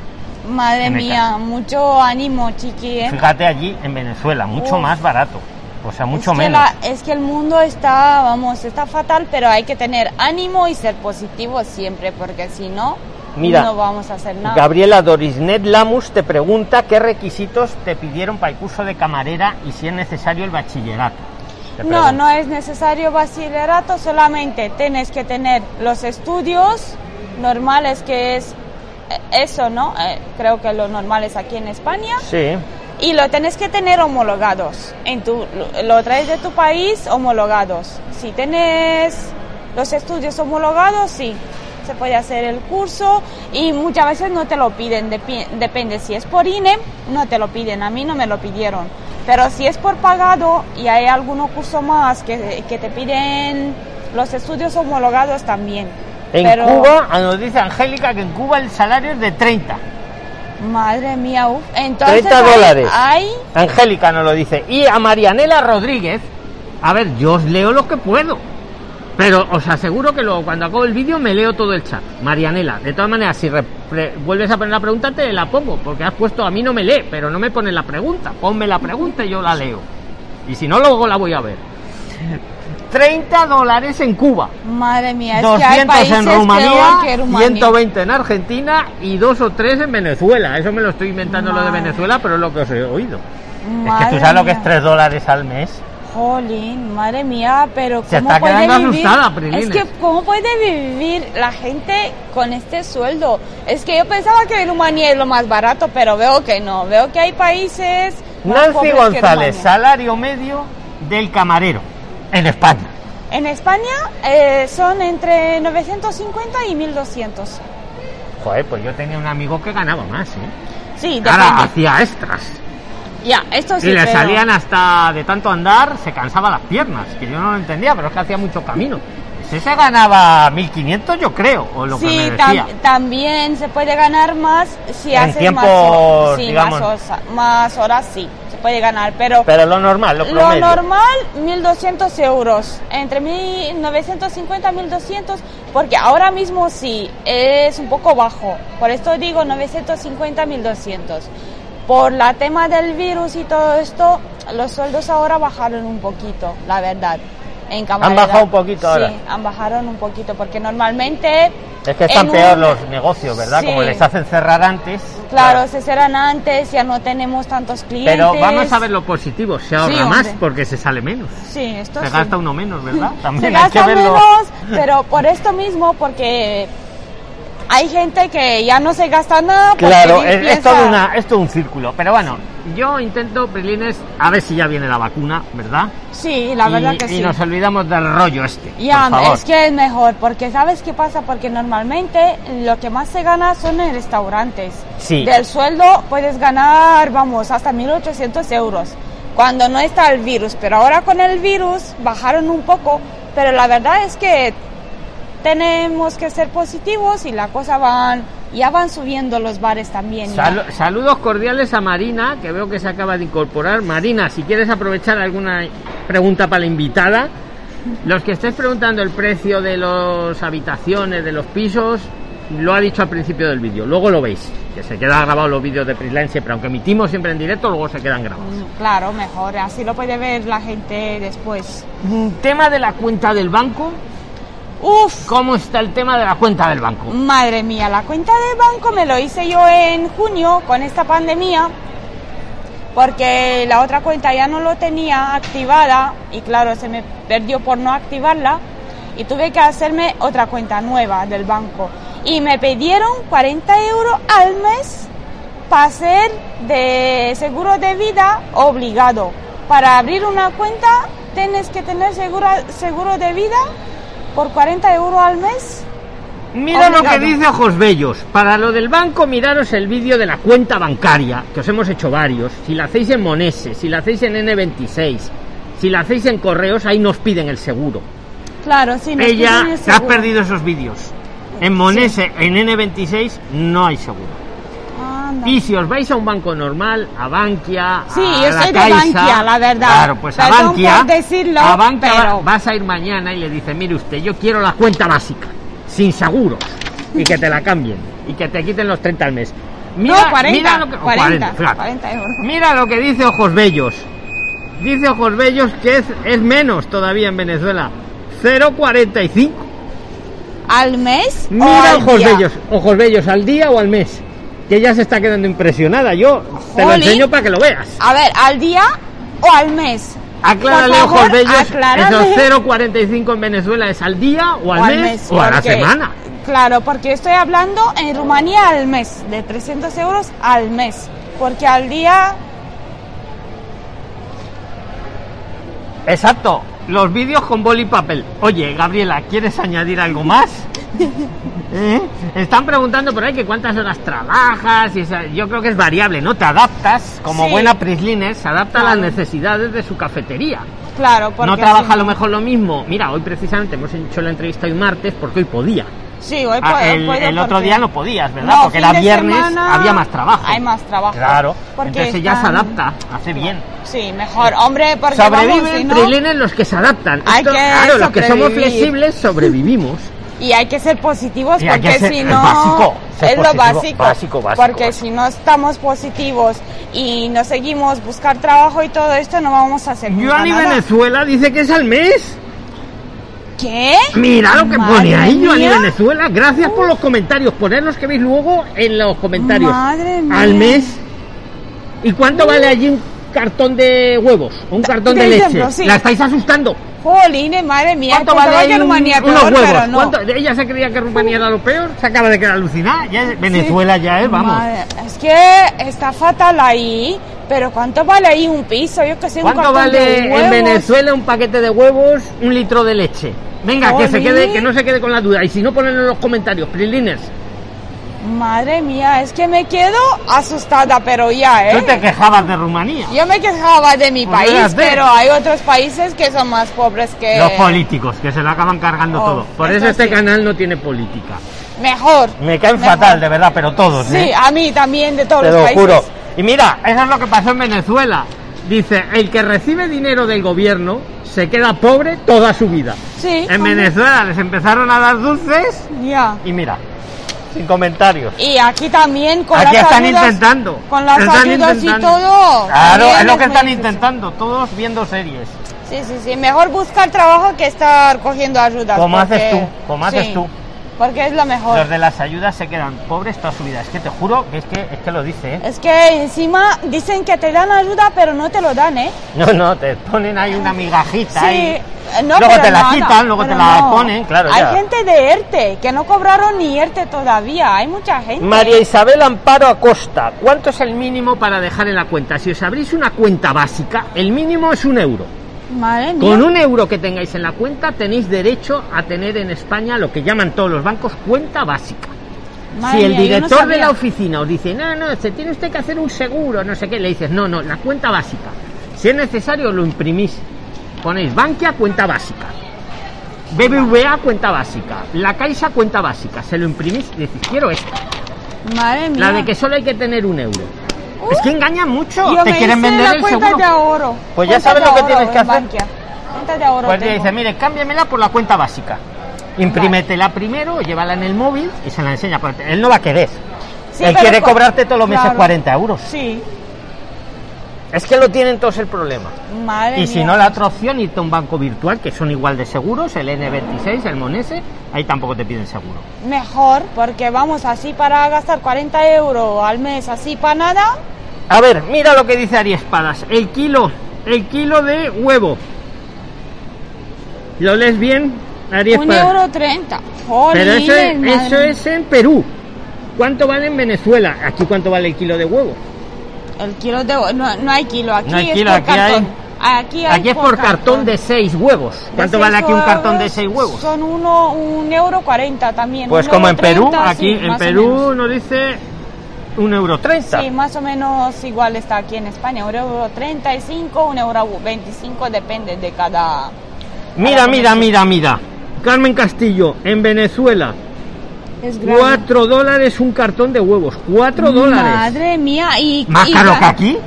B: Madre
A: En
B: mía, mucho ánimo, chiqui. ¿eh?
A: Fíjate allí en Venezuela, mucho
B: Uf.
A: más barato, o sea, mucho
B: es que
A: menos.
B: la- es que el mundo está, vamos, está fatal, pero hay que tener ánimo y ser positivo siempre, porque si no,
A: Mira,
B: no vamos a hacer nada.
A: Gabriela Dorisnet Lamus te pregunta qué requisitos te pidieron para el curso de camarera y si es necesario el bachillerato.
B: No, no es necesario bachillerato, solamente tienes que tener los estudios normales, que es eso, ¿no? Eh, creo que lo normal es aquí en España.
A: Sí,
B: Y lo tienes que tener homologados. En tu, lo, lo traes de tu país homologados. Si tienes los estudios homologados, sí, se puede hacer el curso y muchas veces no te lo piden, depende si es por INE, no te lo piden, a mí no me lo pidieron. Pero si es por pagado y hay algún curso más que, que te piden los estudios homologados también.
A: En
B: Pero-
A: Cuba, ah, nos dice Angélica que en Cuba el salario es de 30.
B: Madre mía, uf. Entonces
A: 30
B: hay-
A: dólares.
B: Hay,
A: Angélica nos lo dice. Y a Marianela Rodríguez, a ver, yo os leo lo que puedo. Pero os aseguro que luego cuando acabo el vídeo me leo todo el chat. Marianela, de todas maneras, si vuelves a poner la pregunta, te la pongo. Porque has puesto, a mí no me lee, pero no me pones la pregunta. Ponme la pregunta y yo la leo. Y si no, luego la voy a ver. 30 dólares en Cuba.
B: madre mía, es que hay
A: 200
B: países
A: en Rumanía,
B: que Rumanía.
A: 120 en Argentina y dos o tres en Venezuela. Eso me lo estoy inventando lo de. Venezuela, pero es lo que os he oído. es que tú sabes lo que es
B: mía.
A: 3 dólares al mes.
B: Jolín, madre mía, pero
A: Se
B: ¿cómo
A: está
B: puede
A: quedando
B: vivir?
A: asustada.
B: Es que ¿cómo puede vivir la gente con este sueldo? Es que yo pensaba que Rumanía es lo más barato, pero veo que no. Veo que hay países
A: Nancy González, salario medio del camarero en España.
B: En España eh, son entre 950 y 1200.
A: Joder, pues yo tenía un amigo que ganaba más, ¿eh?
B: Sí,
A: Ahora hacía extras.
B: Ya, esto sí.
A: y le
B: pero-
A: salían hasta de tanto andar, se cansaba las piernas, que yo no lo entendía, pero es que hacía mucho camino. Ese se ganaba 1500, yo creo, o lo que
B: Sí,
A: me
B: tam-
A: decía.
B: también se puede ganar más si
A: En
B: haces
A: tiempos,
B: más, sí,
A: digamos.
B: más, osa- más horas, sí, se puede ganar, pero,
A: Pero lo normal, lo
B: lo
A: promedio.
B: normal 1.200 euros, entre 1.950 y 1.200, porque ahora mismo sí, es un poco bajo, por esto digo 950 1.200. Por la tema del virus y todo esto, los sueldos ahora bajaron un poquito, la verdad. En camarera.
A: bajado un poquito ahora.
B: Sí, han bajado un poquito, porque normalmente...
A: Es que están peor
B: un-
A: los negocios, ¿verdad?
B: Sí.
A: Como les hacen cerrar antes.
B: Claro, se serán antes, ya no tenemos tantos clientes.
A: Pero vamos a ver lo positivo, se ahorra
B: Sí,
A: más porque se sale menos.
B: Sí, esto
A: Se
B: sí.
A: gasta uno menos, ¿verdad?
B: Se
A: También que
B: gasta menos, pero por esto mismo, porque hay gente que ya no se gasta nada.
A: Claro, es,
B: piensa-
A: es todo una, es todo un círculo. Pero bueno, yo intento, Prilines, a ver si ya viene la vacuna, ¿verdad?
B: Sí, la
A: y,
B: verdad que
A: y
B: sí.
A: nos olvidamos del rollo este.
B: Ya,
A: por favor.
B: es que es mejor, porque ¿sabes qué pasa? Porque normalmente lo que más se gana son en restaurantes.
A: Sí.
B: Del sueldo puedes ganar, vamos, hasta 1.800 euros, cuando no está el virus. Pero ahora con el virus bajaron un poco, pero la verdad es que tenemos que ser positivos y la cosa van, ya van subiendo los bares también. ya.
A: Saludos cordiales a Marina, que veo que se acaba de incorporar. Marina, si quieres aprovechar alguna pregunta para la invitada, los que estéis preguntando el precio de las habitaciones, de los pisos, lo ha dicho al principio del vídeo. Luego lo veis, que se queda grabado los vídeos de Prisline siempre, aunque emitimos siempre en directo, luego se quedan grabados.
B: Mm, Claro, mejor, así lo puede ver la gente después.
A: Mm, Tema de la cuenta del banco.
B: Uf,
A: ¿Cómo está el tema de la cuenta del banco?
B: Madre mía, la cuenta de banco me lo hice yo en junio con esta pandemia, porque la otra cuenta ya no lo tenía activada y claro, se me perdió por no activarla y tuve que hacerme otra cuenta nueva del banco. Y me pidieron 40 euros al mes para ser de seguro de vida obligado. Para abrir una cuenta tienes que tener segura- seguro de vida por 40 euros al mes.
A: Mira lo que dice Ojos Bellos. Para lo del banco, miraros el vídeo de la cuenta bancaria, que os hemos hecho varios. Si la hacéis en Monese, si la hacéis en N26, si la hacéis en correos, ahí nos piden el seguro.
B: Claro, sí. nos
A: Ella,
B: piden el
A: te has
B: seguro.
A: perdido esos vídeos. En Monese, en N26, no hay seguro.
B: Anda.
A: Y si os vais a un banco normal, a Bankia,
B: Sí,
A: a
B: yo
A: la
B: soy de
A: Caixa,
B: Bankia, la verdad.
A: Claro, pues a
B: Perdón
A: Bankia,
B: por decirlo,
A: a Bankia
B: pero-
A: vas a ir mañana y le dices, mire usted, yo quiero la cuenta básica, sin seguros, y que te la cambien, y que te quiten los 30 al mes. Mira,
B: no, 40,
A: mira lo que, o
B: 40,
A: 40, claro.
B: 40 euros.
A: Mira lo que dice Ojos Bellos. Dice Ojos Bellos que es, es menos todavía en Venezuela. 0,45.
B: ¿Al mes o
A: Mira
B: al
A: Ojos
B: día?
A: Bellos. Ojos Bellos al día o al mes. Que ella se está quedando impresionada. Yo te lo enseño para que lo veas.
B: A ver, ¿al día o al mes?
A: Aclárale,
B: favor,
A: Ojos Bellos.
B: aclárame.
A: Esos 0,45 en Venezuela es al día o al,
B: O al
A: mes,
B: mes,
A: o a la semana.
B: Claro, porque estoy hablando en Rumanía al mes, de 300 euros al mes. Porque al día,
A: Exacto. Los vídeos con boli y papel. Oye, Gabriela, ¿quieres añadir algo más? ¿Eh? Están preguntando por ahí que cuántas horas trabajas. Y esa- yo creo que es variable, ¿no? Te adaptas, como
B: Sí.
A: buena Prisliner, se adapta a las necesidades de su cafetería.
B: claro, porque
A: no trabaja a lo mejor lo mismo. Mira, hoy precisamente hemos hecho la entrevista hoy martes porque hoy podía.
B: Sí, hoy
A: Ah, el, otro día no podías, ¿verdad?
B: No,
A: porque era viernes, había más trabajo.
B: Hay más trabajo.
A: Claro,
B: Porque
A: entonces ella se adapta, hace bien.
B: Sí, mejor, hombre, porque vamos,
A: Sobreviven,
B: si no-
A: los que se adaptan.
B: Hay
A: Esto,
B: que
A: claro, los que somos
B: sobrevivir.
A: flexibles sobrevivimos.
B: Y hay que ser positivos
A: Y
B: porque si
A: es
B: no
A: básico,
B: es lo básico,
A: básico, básico,
B: porque
A: básico.
B: si no estamos positivos y no seguimos buscar trabajo y todo esto no vamos a hacer
A: Joanny
B: nada.
A: Venezuela dice que es al mes.
B: ¿Qué?
A: Mira lo que
B: Madre
A: pone ahí, Joanny
B: mía.
A: Venezuela. Gracias por los comentarios. Poner los que veis luego en los comentarios.
B: Madre mía.
A: Al mes. ¿Y cuánto vale allí un cartón de huevos? Un cartón de,
B: de
A: leche.
B: ejemplo, sí.
A: La estáis asustando.
B: Jolines, madre mía,
A: ¿Cuánto vale un-
B: Rumanía
A: unos
B: peor,
A: huevos?
B: pero no.
A: ¿Cuánto- Ella se creía que Rumanía era lo peor. Se acaba de quedar alucinada. Ya Venezuela ya es, vamos.
B: Madre, es que está fatal ahí, pero ¿cuánto vale ahí un piso? Yo que sé, un
A: ¿Cuánto
B: de
A: vale en. Venezuela un paquete de huevos, un litro de leche? Venga, que se quede, que no se quede con la duda. Y si no, ponen en los comentarios, Prilines.
B: Madre mía, es que me quedo asustada, pero ya, ¿eh?
A: Tú te quejabas de Rumanía.
B: Yo me quejaba de mi
A: Pues
B: país, pero hay otros países que son más pobres que...
A: Los políticos, que se lo acaban cargando
B: Oh,
A: todo. Por eso
B: eso
A: este
B: sí.
A: canal no tiene política.
B: Mejor.
A: Me caen
B: Mejor.
A: fatal, de verdad, pero todos,
B: Sí,
A: ¿eh?
B: a mí también, de todos
A: Te
B: los
A: lo
B: países.
A: juro. Y mira, eso es lo que pasó en Venezuela. Dice, el que recibe dinero del gobierno se queda pobre toda su vida.
B: Sí.
A: En Venezuela les empezaron a dar dulces
B: Ya.
A: y mira, sin comentarios.
B: Y aquí también con
A: Aquí
B: las
A: están
B: ayudas,
A: intentando.
B: Con las
A: Están
B: ayudas
A: intentando.
B: y todo.
A: Claro, es lo que están intentando, todos viendo series.
B: Sí, sí, sí. Mejor buscar trabajo que estar cogiendo ayudas.
A: Como
B: porque-
A: haces tú, como haces tú.
B: Porque es lo mejor.
A: Los de las ayudas se quedan pobres toda su vida. Es que te juro que es que, es que lo dice, ¿eh?
B: Es que encima dicen que te dan ayuda, pero no te lo dan, ¿eh?
A: No, no, te ponen ahí una migajita
B: Sí,
A: y
B: eh, no,
A: luego
B: pero
A: te la
B: nada,
A: quitan, luego te la
B: no.
A: ponen, claro,
B: Hay
A: ya.
B: gente de ERTE que no cobraron ni ERTE todavía. Hay mucha gente.
A: María Isabel Amparo Acosta, ¿cuánto es el mínimo para dejar en la cuenta? Si os abrís una cuenta básica, el mínimo es un euro.
B: Madre mía.
A: Con un euro que tengáis en la cuenta tenéis derecho a tener en España lo que llaman todos los bancos cuenta básica.
B: Madre
A: si el
B: mía, yo no
A: director de la oficina os dice, no, no, se tiene usted que hacer un seguro, no sé qué, le dices, no, no, la cuenta básica. Si es necesario, lo imprimís. Ponéis Bankia, cuenta básica. BBVA, cuenta básica. La Caixa, cuenta básica. Se lo imprimís y decís, quiero esta.
B: Madre mía.
A: La de que solo hay que tener un euro. Es que engañan mucho.
B: Yo
A: Te
B: me
A: quieren
B: hice
A: vender
B: la
A: el
B: cuenta
A: seguro.
B: de ahorro.
A: Pues ya
B: Cuenta
A: sabes
B: de
A: lo que
B: ahorro
A: tienes que
B: en
A: hacer.
B: Bankia. Cuenta de ahorro
A: Pues
B: tengo.
A: dice, mire, cámbiamela por la cuenta básica. Imprímetela primero, llévala en el móvil y se la enseña. porque Él no va a querer.
B: Sí,
A: Él
B: pero
A: quiere
B: co-
A: cobrarte todos los meses
B: claro.
A: 40 euros.
B: Sí.
A: Es que lo tienen todos el problema.
B: Madre
A: Y si
B: mía.
A: no, la otra opción, irte a un banco virtual, que son igual de seguros, el N26, el Monese, ahí tampoco te piden seguro.
B: Mejor, porque vamos así para gastar 40 euros al mes, así para nada.
A: A ver, mira lo que dice Ari Espadas. El kilo, el kilo de huevo. ¿Lo lees bien, Ari
B: Un
A: Espadas?
B: euro treinta.
A: Pero eso es, eso es en Perú. ¿Cuánto vale en Venezuela? Aquí cuánto vale el kilo de huevo.
B: El kilo de... No, no hay kilo, aquí
A: No hay
B: es
A: kilo,
B: por
A: aquí hay-
B: cartón. Aquí, hay
A: Aquí es por cartón de seis huevos. ¿Cuánto
B: seis
A: vale aquí un cartón de seis huevos?
B: Son uno, un euro cuarenta también.
A: Pues
B: un
A: como en Perú, aquí
B: sí,
A: en Perú nos dice un euro treinta.
B: Sí, más o menos igual está aquí en España. Un euro 35, un euro 25, depende de cada...
A: Mira,
B: cada
A: mira, mira, mira. Carmen Castillo, en Venezuela,
B: Es grande.
A: 4 dólares un cartón de huevos. 4 dólares.
B: Madre mía, y...
A: ¿Más
B: y
A: caro que aquí?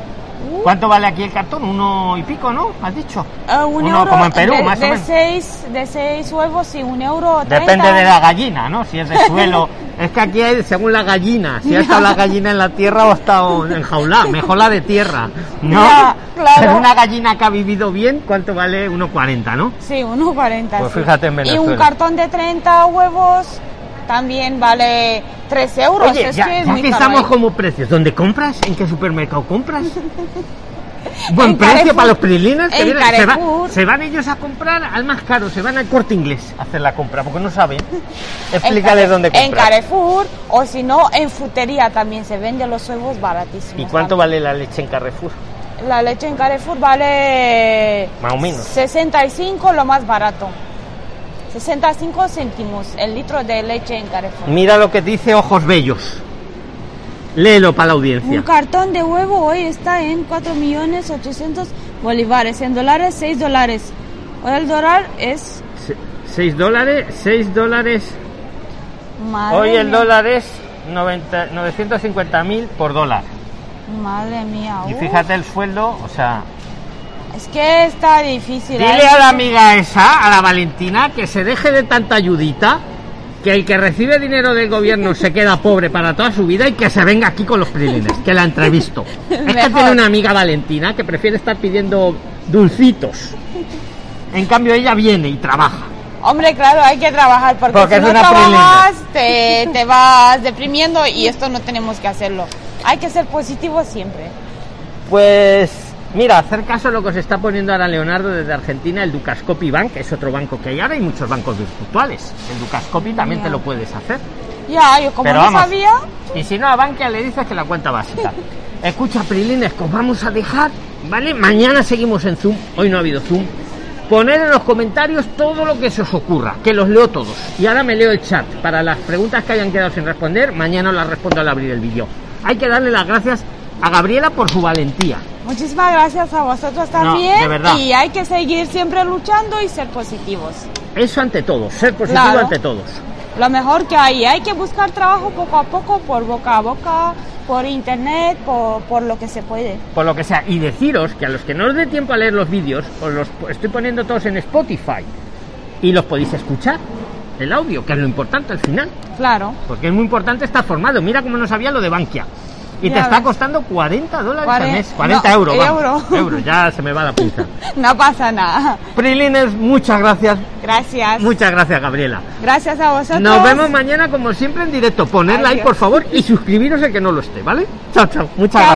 B: Uh,
A: ¿Cuánto vale aquí el cartón? Uno y pico, ¿no? ¿Has dicho?
B: eh, un
A: Uno
B: euro
A: como en Perú,
B: de,
A: más o
B: de
A: menos.
B: Seis, de seis huevos y un euro
A: Depende
B: 30.
A: de la gallina, ¿no? Si es de suelo. es que aquí hay según la gallina. Si ha estado la gallina en la tierra o ha estado enjaulada. Mejor la de tierra. ¿No?
B: Ya, claro.
A: Pero una gallina que ha vivido bien, ¿cuánto vale? 1,40, ¿no?
B: Sí, 1,40.
A: Pues
B: sí.
A: fíjate en
B: Y
A: Venezuela.
B: un cartón de 30 huevos también vale 3 euros.
A: Oye,
B: es
A: ya,
B: que es
A: ya
B: muy
A: que
B: caro
A: estamos
B: ahí.
A: como precios, ¿dónde compras? ¿En qué supermercado compras? Buen
B: En
A: precio
B: Carrefour.
A: para los prilines. que
B: En
A: vienen. se, va-
B: Carrefour.
A: se van ellos a comprar al más caro, se van al corte inglés a hacer la compra, porque no saben.
B: En
A: Explícales dónde
B: En
A: comprar.
B: Carrefour o si no en frutería también se venden los huevos baratísimos.
A: ¿Y cuánto vale la leche en Carrefour?
B: La leche en Carrefour vale
A: Más o menos.
B: 65 lo más barato. 65 céntimos el litro de leche en Carrefour.
A: Mira lo que dice Ojos Bellos. Léelo para la audiencia.
B: Un cartón de huevo hoy está en 4 millones 800 bolívares. En dólares 6 dólares. Hoy el dólar es
A: 6 dólares, 6 dólares.
B: Madre
A: Hoy el
B: mía.
A: dólar es 90 950.000 por dólar.
B: Madre mía.
A: Y fíjate el sueldo, o sea,
B: Es que está difícil.
A: Dile
B: ¿eh?
A: a la amiga esa, a la Valentina, que se deje de tanta ayudita, que el que recibe dinero del gobierno se queda pobre para toda su vida y que se venga aquí con los prilines, que la entrevisto. Es que tiene una amiga Valentina que prefiere estar pidiendo dulcitos. En cambio ella viene y trabaja.
B: Hombre, claro, hay que trabajar porque,
A: Porque
B: si no trabajas te, te vas deprimiendo y esto no tenemos que hacerlo. Hay que ser positivo siempre.
A: Pues mira, hacer caso a lo que os está poniendo ahora Leonardo desde Argentina, el Ducascopi Bank, que es otro banco que hay ahora, hay muchos bancos virtuales. El Ducascopi también te lo puedes hacer.
B: Ya, yo como
A: Pero
B: no
A: vamos.
B: sabía,
A: Y si no, a Bankia le dices que la cuenta básica. Escucha, Prilines, que os vamos a dejar, ¿vale? Mañana seguimos en Zoom, hoy no ha habido Zoom. Poner en los comentarios todo lo que se os ocurra, que los leo todos. Y ahora me leo el chat. Para las preguntas que hayan quedado sin responder, mañana las respondo al abrir el vídeo. Hay que darle las gracias a Gabriela por su valentía.
B: Muchísimas gracias a vosotros también.
A: de verdad.
B: Y hay que seguir siempre luchando y ser positivos.
A: Eso ante todo, ser positivo
B: Claro.
A: ante todos.
B: Lo mejor que hay, hay que buscar trabajo poco a poco, por boca a boca, por internet, por, por lo que se puede.
A: por lo que sea, y deciros que a los que no os dé tiempo a leer los vídeos, os los estoy poniendo todos en Spotify y los podéis escuchar, el audio, que es lo importante al final,
B: Claro,
A: porque es muy importante estar formado. Mira cómo no sabía lo de Bankia. Y te está costando 40 dólares al mes, 40
B: no,
A: euros.
B: euro.
A: Euros, ya se me va la pinza.
B: no pasa nada.
A: Prilines, muchas gracias,
B: Gracias.
A: muchas gracias, Gabriela.
B: Gracias a vosotros.
A: Nos vemos mañana como siempre en directo. Poner like, por favor, y suscribiros el que no lo esté, ¿vale? Chao, chao. Muchas
B: Chao.
A: gracias.